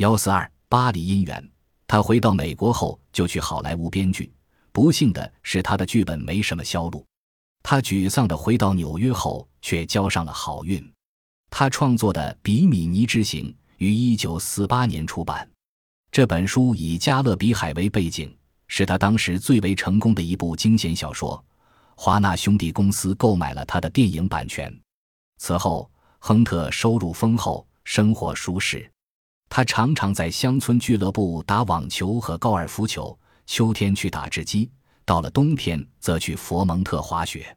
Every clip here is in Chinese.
幺四二巴黎姻缘，他回到美国后就去好莱坞编剧，不幸的是他的剧本没什么销路。他沮丧地回到纽约后，却交上了好运。他创作的《比米尼之行》于一九四八年出版。这本书以加勒比海为背景，是他当时最为成功的一部惊险小说。华纳兄弟公司购买了他的电影版权。此后，亨特收入丰厚，生活舒适。他常常在乡村俱乐部打网球和高尔夫球，秋天去打直击。到了冬天，则去佛蒙特滑雪。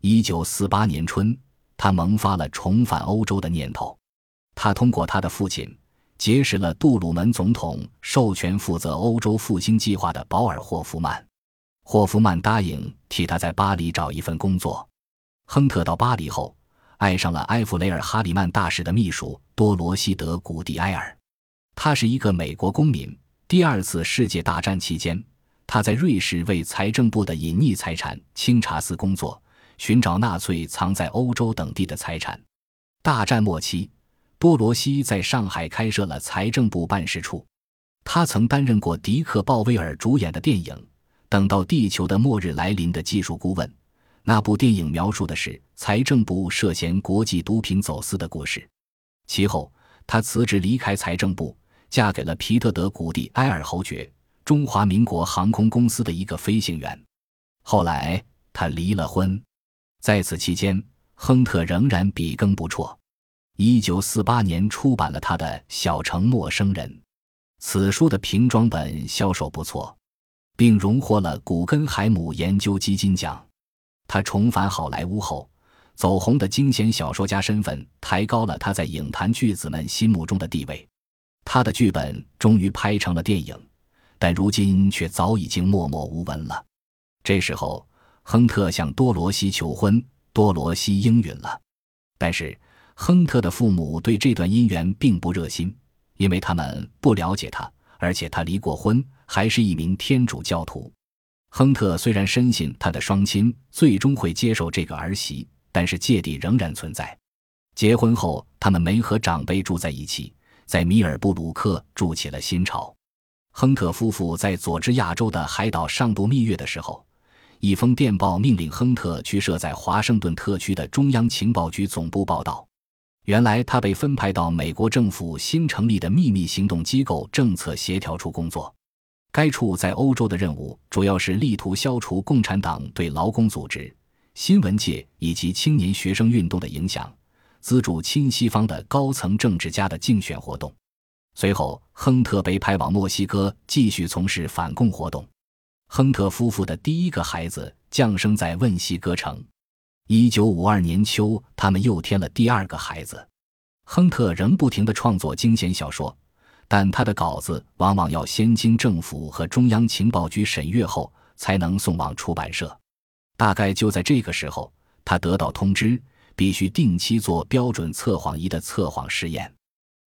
一九四八年春，他萌发了重返欧洲的念头。他通过他的父亲结识了杜鲁门总统授权负责欧洲复兴计划的保尔·霍夫曼。霍夫曼答应替他在巴黎找一份工作。亨特到巴黎后，爱上了埃弗雷尔·哈里曼大使的秘书多罗西德·古蒂埃尔。他是一个美国公民。第二次世界大战期间。他在瑞士为财政部的隐匿财产清查司工作，寻找纳粹藏在欧洲等地的财产。大战末期，多罗西在上海开设了财政部办事处。他曾担任过迪克·鲍威尔主演的电影《等到地球的末日来临》的技术顾问。那部电影描述的是财政部涉嫌国际毒品走私的故事。其后，他辞职离开财政部，嫁给了皮特德·古蒂埃尔侯爵。中华民国航空公司的一个飞行员，后来他离了婚，在此期间，亨特仍然笔耕不辍。一九四八年出版了他的《小城陌生人》，此书的平装本销售不错，并荣获了古根海姆研究基金奖。他重返好莱坞后，走红的惊险小说家身份抬高了他在影坛巨子们心目中的地位。他的剧本终于拍成了电影。但如今却早已经默默无闻了。这时候，亨特向多罗西求婚，多罗西应允了。但是，亨特的父母对这段姻缘并不热心，因为他们不了解他，而且他离过婚，还是一名天主教徒。亨特虽然深信他的双亲最终会接受这个儿媳，但是芥蒂仍然存在。结婚后，他们没和长辈住在一起，在米尔布鲁克筑起了新巢。亨特夫妇在佐治亚州的海岛上度蜜月的时候，一封电报命令亨特去设在华盛顿特区的中央情报局总部报道。原来他被分派到美国政府新成立的秘密行动机构政策协调处工作。该处在欧洲的任务主要是力图消除共产党对劳工组织、新闻界以及青年学生运动的影响，资助亲西方的高层政治家的竞选活动。随后，亨特被派往墨西哥继续从事反共活动。亨特夫妇的第一个孩子降生在汶西哥城。一九五二年秋，他们又添了第二个孩子。亨特仍不停地创作惊险小说，但他的稿子往往要先经政府和中央情报局审阅后才能送往出版社。大概就在这个时候，他得到通知，必须定期做标准测谎仪的测谎试验。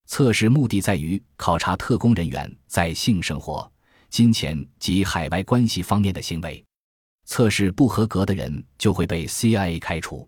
测试目的在于考察特工人员在性生活、金钱及海外关系方面的行为。测试不合格的人就会被 CIA 开除。